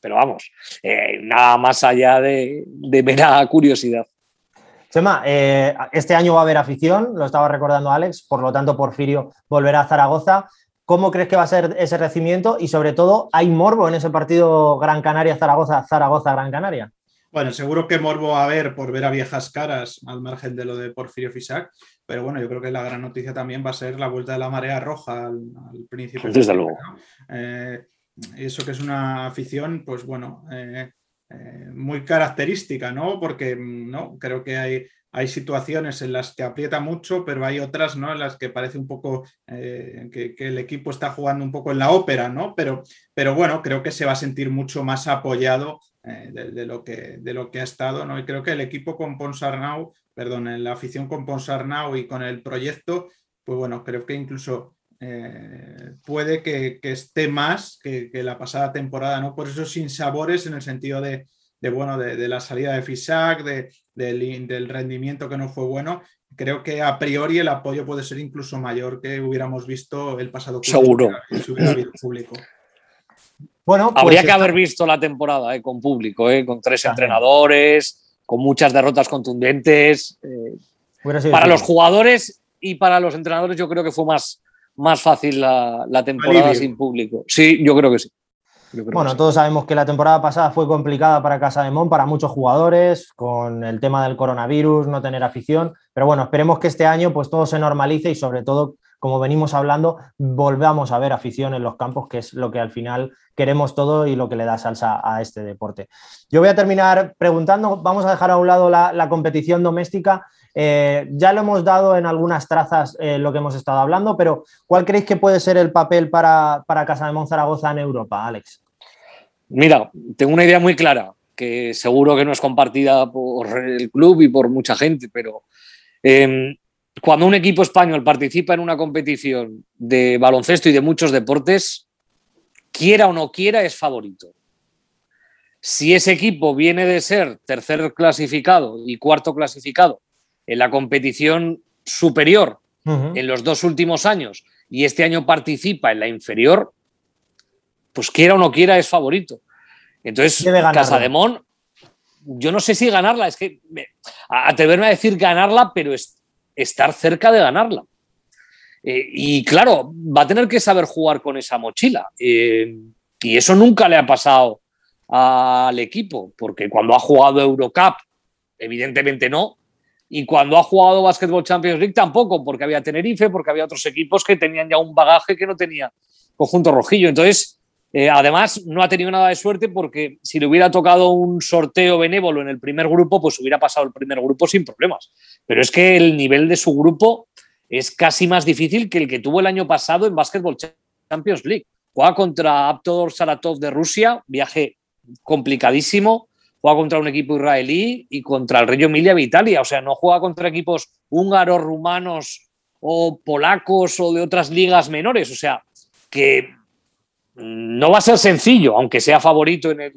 pero vamos, eh, nada más allá de, de mera curiosidad. Chema, eh, este año va a haber afición, lo estaba recordando Alex, por lo tanto Porfirio volverá a Zaragoza. ¿Cómo crees que va a ser ese recibimiento? Y sobre todo, ¿hay morbo en ese partido Gran Canaria-Zaragoza, Zaragoza-Gran Canaria? Bueno, seguro que morbo va a haber por ver a viejas caras al margen de lo de Porfirio Fisac, pero bueno, yo creo que la gran noticia también va a ser la vuelta de la marea roja al, principio. Desde luego. Eh, eso que es una afición, pues bueno, eh, eh, muy característica, ¿no? Porque mm, ¿no? creo que hay, hay situaciones en las que aprieta mucho, pero hay otras ¿no? en las que parece un poco eh, que, el equipo está jugando un poco en la ópera, ¿no? Pero, pero bueno, creo que se va a sentir mucho más apoyado eh, de, lo que, de lo que ha estado, ¿no? Y creo que el equipo con Ponsarnau, perdón, la afición con Ponsarnau y con el proyecto, pues bueno, creo que incluso eh, puede que, esté más que, la pasada temporada, ¿no? Por esos sinsabores en el sentido de, bueno, de, la salida de Fisac, del, rendimiento que no fue bueno. Creo que a priori el apoyo puede ser incluso mayor que hubiéramos visto el pasado Seguro. Si hubiera habido público. Bueno, pues habría que haber visto la temporada eh, con público, eh, con tres entrenadores, con muchas derrotas contundentes. para los jugadores y para los entrenadores, yo creo que fue más, más fácil la, temporada sin público. Sí, yo creo que sí. bueno, todos sabemos que la temporada pasada fue complicada para Casa de Mon, para muchos jugadores, con el tema del coronavirus, no tener afición, pero bueno, esperemos que este año pues todo se normalice y sobre todo, como venimos hablando, volvamos a ver afición en los campos, que es lo que al final queremos todo y lo que le da salsa a este deporte. Yo voy a terminar preguntando, vamos a dejar a un lado la competición doméstica eh, ya lo hemos dado en algunas trazas eh, lo que hemos estado hablando, pero ¿cuál creéis que puede ser el papel para, Casa de Monzaragoza en Europa, Alex? Mira, tengo una idea muy clara, que seguro que no es compartida por el club y por mucha gente, pero em, cuando un equipo español participa en una competición de baloncesto y de muchos deportes, quiera o no quiera, es favorito. Si ese equipo viene de ser tercer clasificado y cuarto clasificado en la competición superior en los dos últimos años y este año participa en la inferior, pues quiera o no quiera es favorito. Entonces, Casademón, yo no sé si ganarla, es que atreverme a decir ganarla, pero es, estar cerca de ganarla. Eh, y claro, va a tener que saber jugar con esa mochila. Eh, y eso nunca le ha pasado al equipo, porque cuando ha jugado Eurocup, evidentemente no, y cuando ha jugado Basketball Champions League tampoco, porque había Tenerife, porque había otros equipos que tenían ya un bagaje que no tenía conjunto rojillo. Entonces, eh, además, no ha tenido nada de suerte porque si le hubiera tocado un sorteo benévolo en el primer grupo, pues hubiera pasado el primer grupo sin problemas. Pero es que el nivel de su grupo es casi más difícil que el que tuvo el año pasado en Basketball Champions League. Juega contra Aptodor Saratov de Rusia, viaje complicadísimo. Juega contra un equipo israelí y contra el Reggio Emilia de Italia. O sea, no juega contra equipos húngaros, rumanos o polacos o de otras ligas menores. O sea, que no va a ser sencillo, aunque sea favorito en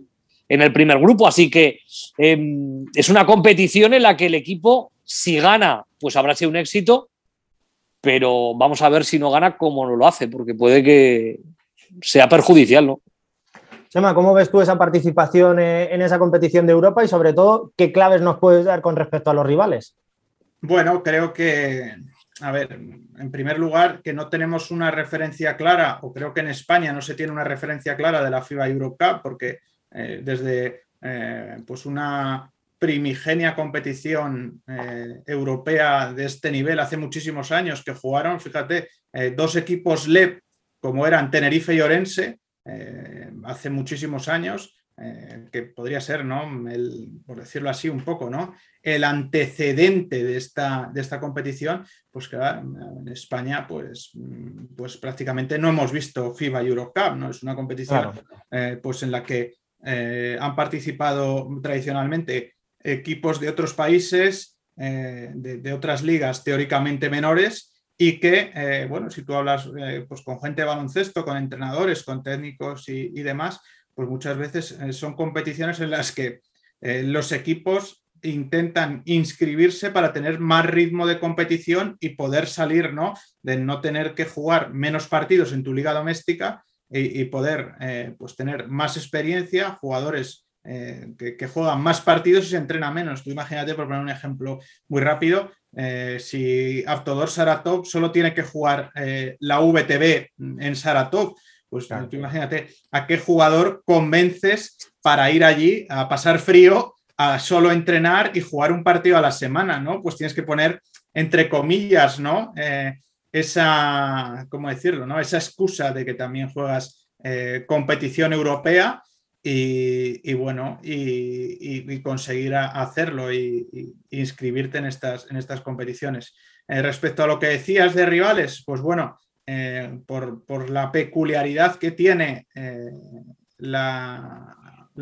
el, primer grupo. Así que em, es una competición en la que el equipo, si gana, pues habrá sido un éxito, pero vamos a ver si no gana cómo no lo hace, porque puede que sea perjudicial, ¿no? Sema, ¿cómo ves tú esa participación eh, en esa competición de Europa y sobre todo qué claves nos puedes dar con respecto a los rivales? Bueno, creo que, a ver, en primer lugar, que no tenemos una referencia clara, o creo que en España no se tiene una referencia clara de la FIBA Eurocup, porque eh, desde eh, pues una primigenia competición europea de este nivel hace muchísimos años que jugaron, fíjate, dos equipos LEP como eran Tenerife y Orense, eh, hace muchísimos años, eh, que podría ser, ¿no? por decirlo así un poco, ¿no? El antecedente de esta, de esta competición, pues que en España, pues, pues prácticamente no hemos visto FIBA Eurocup, ¿no? Es una competición eh, pues en la que han participado tradicionalmente equipos de otros países, de otras ligas teóricamente menores, y que, eh, bueno, si tú hablas eh, pues con gente de baloncesto, con entrenadores, con técnicos y, demás, pues muchas veces eh, son competiciones en las que los equipos intentan inscribirse para tener más ritmo de competición y poder salir, ¿no? De no tener que jugar menos partidos en tu liga doméstica y, poder, pues tener más experiencia, jugadores que, juegan más partidos y se entrena menos. Tú imagínate, por poner un ejemplo muy rápido, eh, si Avtodor Saratov solo tiene que jugar eh, la VTB en Saratov, pues imagínate a qué jugador convences para ir allí a pasar frío, a solo entrenar y jugar un partido a la semana, ¿no? Pues tienes que poner entre comillas, ¿no? Eh, esa, ¿cómo decirlo? ¿no? Esa excusa de que también juegas competición europea y, bueno, y, conseguir hacerlo y, inscribirte en estas, en estas competiciones. Eh, respecto a lo que decías de rivales, pues bueno, eh, por, la peculiaridad que tiene eh, la,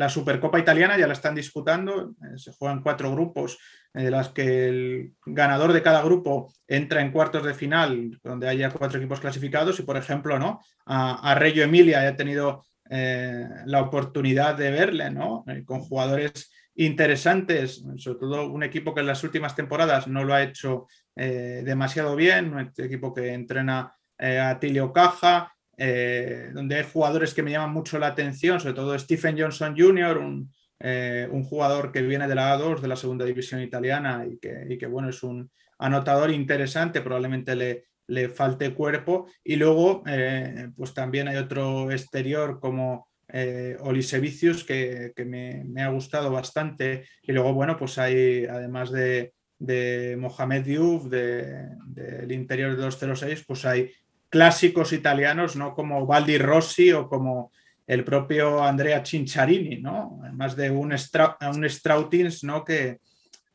Supercopa Italiana, ya la están disputando, se juegan cuatro grupos, de las que el ganador de cada grupo entra en cuartos de final, donde haya cuatro equipos clasificados, y por ejemplo, ¿no? A, a Reggio Emilia ha tenido eh, la oportunidad de verle, ¿no? Eh, con jugadores interesantes, sobre todo un equipo que en las últimas temporadas no lo ha hecho eh, demasiado bien, un equipo que entrena a Tilio Caja, donde hay jugadores que me llaman mucho la atención, sobre todo Stephen Johnson Jr., un, jugador que viene de la A2, de la segunda división italiana, y que, y que bueno, es un anotador interesante, probablemente le, le falte cuerpo. Y luego, eh, pues también hay otro exterior como eh, Olisevicius que, me, ha gustado bastante. Y luego, bueno, pues hay, además de, de Mohamed Diouf, del interior de 206, pues hay clásicos italianos, ¿no? Como Valdi Rossi o como el propio Andrea Cinciarini, ¿no? Además de un, un Strautins, ¿no? Que,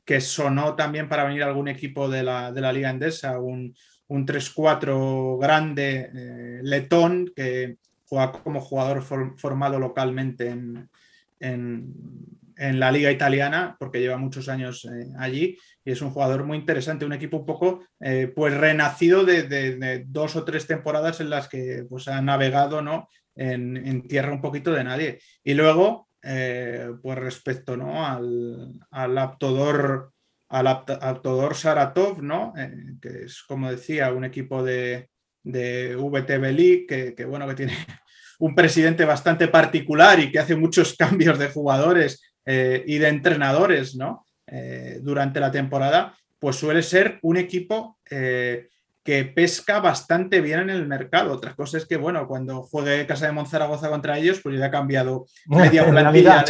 que sonó también para venir algún equipo de la, de la Liga Endesa, un, un 3-4 grande eh, letón que juega como jugador formado localmente en, la liga italiana porque lleva muchos años eh, allí y es un jugador muy interesante, un equipo un poco eh, pues renacido de, dos o tres temporadas en las que pues, ha navegado ¿no? en, tierra un poquito de nadie. Y luego, pues respecto ¿no? al, al Aptodor, al Aptodor Saratov, ¿no? Eh, que es, como decía, un equipo de, de VTB que, que, bueno, que tiene un presidente bastante particular y que hace muchos cambios de jugadores eh, y de entrenadores ¿no? durante la temporada, pues suele ser un equipo que pesca bastante bien en el mercado. Otra cosa es que, bueno, cuando juegue Casa de Monzaragoza contra ellos, pues ya ha cambiado media plantilla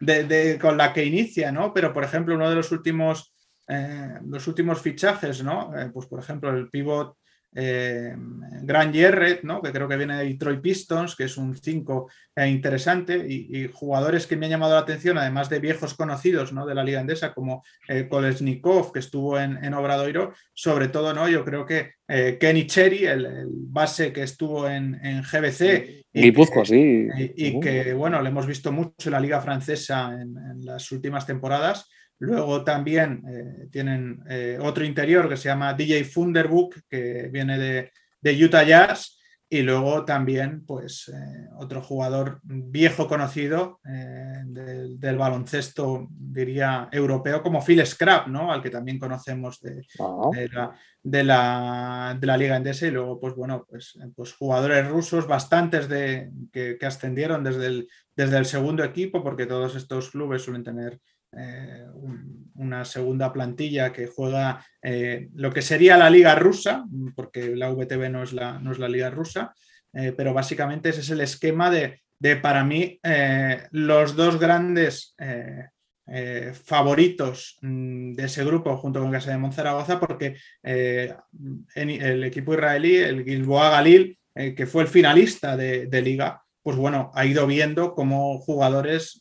de, con la que inicia, ¿no? Pero, por ejemplo, uno de los últimos, eh, los últimos fichajes, ¿no? Eh, pues, por ejemplo, el pivot eh, Gran Jerret, ¿no? que creo que viene de Detroit Pistons, que es un 5 eh, interesante, y, jugadores que me han llamado la atención, además de viejos conocidos ¿no? de la Liga Endesa, como Kolesnikov, que estuvo en, en, Obradoiro, sobre todo, ¿no? yo creo que Kenny Cherry, el, base que estuvo en, GBC. Y, que, sí. y, que, bueno, le hemos visto mucho en la Liga Francesa en, en las últimas temporadas. Luego también eh, tienen eh, otro interior que se llama DJ Funderbook, que viene de, Utah Jazz. Y luego también, pues, eh, otro jugador viejo conocido del, baloncesto, diría, europeo, como Phil Scrap, ¿no? Al que también conocemos de, de, la, Liga Endesa. Y luego, pues, bueno, pues, pues jugadores rusos, bastantes de, que, ascendieron desde el, desde el segundo equipo, porque todos estos clubes suelen tener eh, una segunda plantilla que juega eh, lo que sería la liga rusa, porque la VTB no es la, no es la liga rusa, eh, pero básicamente ese es el esquema de, para mí, los dos grandes favoritos mm, de ese grupo junto con Casa de Monzaragoza, porque el equipo israelí, el Gilboa Galil, que fue el finalista de, de liga, pues bueno, ha ido viendo cómo jugadores,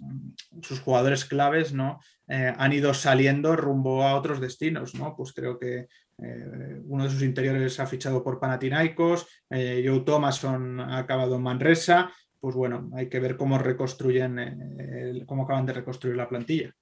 sus jugadores claves, ¿no? Eh, han ido saliendo rumbo a otros destinos, ¿no? Pues creo que eh, uno de sus interiores ha fichado por Panathinaikos, eh, Joe Thomason ha acabado en Manresa, pues bueno, hay que ver cómo reconstruyen, cómo acaban de reconstruir la plantilla.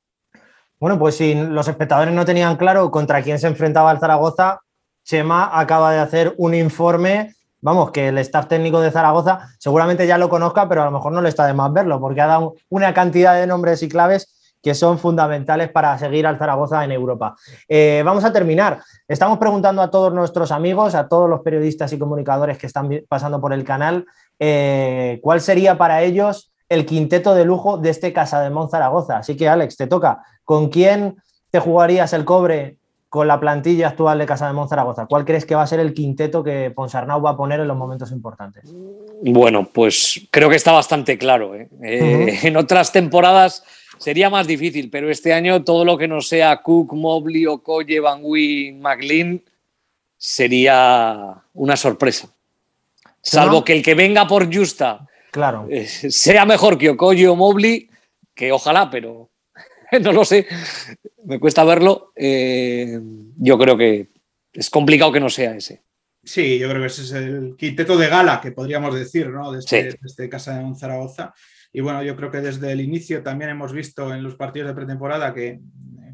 Bueno, pues si los espectadores no tenían claro contra quién se enfrentaba el Zaragoza, Chema acaba de hacer un informe vamos, que el staff técnico de Zaragoza seguramente ya lo conozca, pero a lo mejor no le está de más verlo, porque ha dado una cantidad de nombres y claves que son fundamentales para seguir al Zaragoza en Europa. Eh, vamos a terminar. Estamos preguntando a todos nuestros amigos, a todos los periodistas y comunicadores que están pasando por el canal, eh, cuál sería para ellos el quinteto de lujo de este Casa de Mon Zaragoza. Así que, Alex, te toca. ¿Con quién te jugarías el cobre con la plantilla actual de Casa de Monzaragoza? ¿Cuál crees que va a ser el quinteto que Ponsarnau va a poner en los momentos importantes? Bueno, pues creo que está bastante claro. ¿eh? Eh, en otras temporadas sería más difícil, pero este año todo lo que no sea Cook, Mobley, Okoye, Van Wyn, McLean sería una sorpresa. Salvo que el que venga por Justa claro. Eh, sea mejor que Okoye o Mobley, que ojalá, pero no lo sé, me cuesta verlo. Eh, yo creo que es complicado que no sea ese. Sí, yo creo que ese es el quinteto de gala que podríamos decir, ¿no? Desde, este, este Casa de Zaragoza. Y bueno, yo creo que desde el inicio también hemos visto en los partidos de pretemporada que,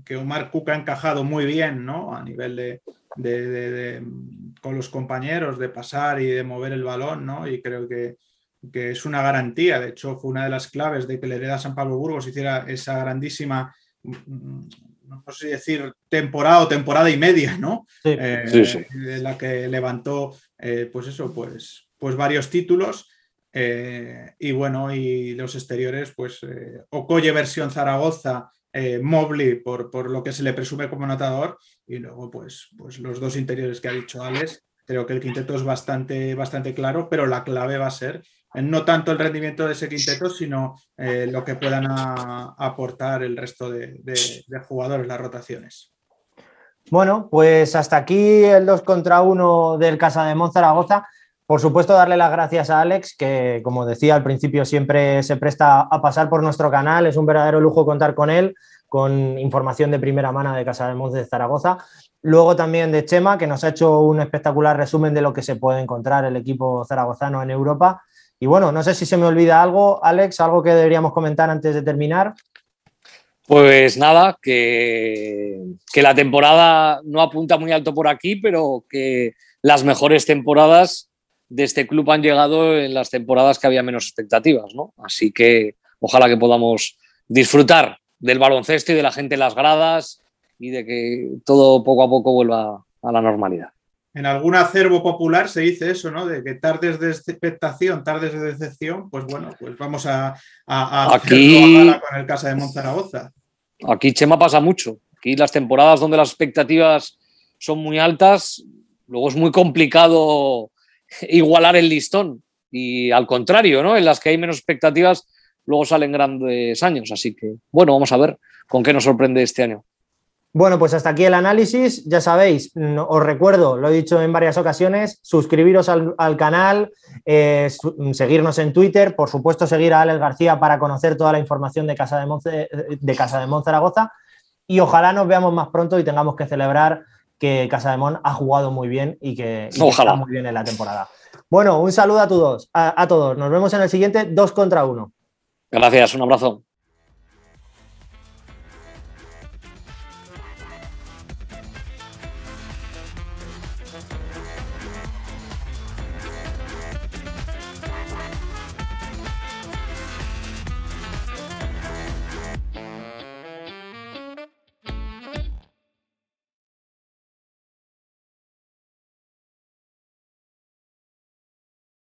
que Omar Cook ha encajado muy bien, ¿no? A nivel de, de, con los compañeros, de pasar y de mover el balón, ¿no? Y creo que, que es una garantía. De hecho, fue una de las claves de que le hereda San Pablo Burgos hiciera esa grandísima, mm, no sé decir temporada o temporada y media, ¿no? Eh, de la que levantó, eh, pues eso, pues, pues varios títulos. Eh, y bueno, y los exteriores, pues Ocolle versión Zaragoza, Mobley por, por, lo que se le presume como notador, y luego pues, pues los dos interiores que ha dicho Alex. Creo que el quinteto es bastante, bastante claro, pero la clave va a ser no tanto el rendimiento de ese quinteto, sino eh, lo que puedan aportar el resto de, jugadores, las rotaciones. Bueno, pues hasta aquí el 2 contra 1 del Casa de Monzaragoza. Por supuesto, darle las gracias a Alex, que como decía al principio, siempre se presta a pasar por nuestro canal. Es un verdadero lujo contar con él, con información de primera mano de Casa de Monz de Zaragoza. Luego también de Chema, que nos ha hecho un espectacular resumen de lo que se puede encontrar el equipo zaragozano en Europa. Y bueno, no sé si se me olvida algo, Alex, algo que deberíamos comentar antes de terminar. Pues nada, que, que, la temporada no apunta muy alto por aquí, pero que las mejores temporadas de este club han llegado en las temporadas que había menos expectativas, ¿no? Así que ojalá que podamos disfrutar del baloncesto y de la gente en las gradas y de que todo poco a poco vuelva a la normalidad. En algún acervo popular se dice eso, ¿no? De que tardes de expectación, tardes de decepción, pues bueno, pues vamos a, a, Aquí, con el Casa de Monzaragoza. Aquí, Chema, pasa mucho. Aquí las temporadas donde las expectativas son muy altas, luego es muy complicado igualar el listón. Y al contrario, ¿no? En las que hay menos expectativas, luego salen grandes años. Así que, bueno, vamos a ver con qué nos sorprende este año. Bueno, pues hasta aquí el análisis. Ya sabéis, os recuerdo, lo he dicho en varias ocasiones, suscribiros al, canal, eh, seguirnos en Twitter, por supuesto seguir a Alex García para conocer toda la información de Casa de, Monce, de Casa de Monzaragoza y ojalá nos veamos más pronto y tengamos que celebrar que Casa de Mon ha jugado muy bien y que, está muy bien en la temporada. Bueno, un saludo a todos, a, a todos. Nos vemos en el siguiente 2 contra 1. Gracias, un abrazo.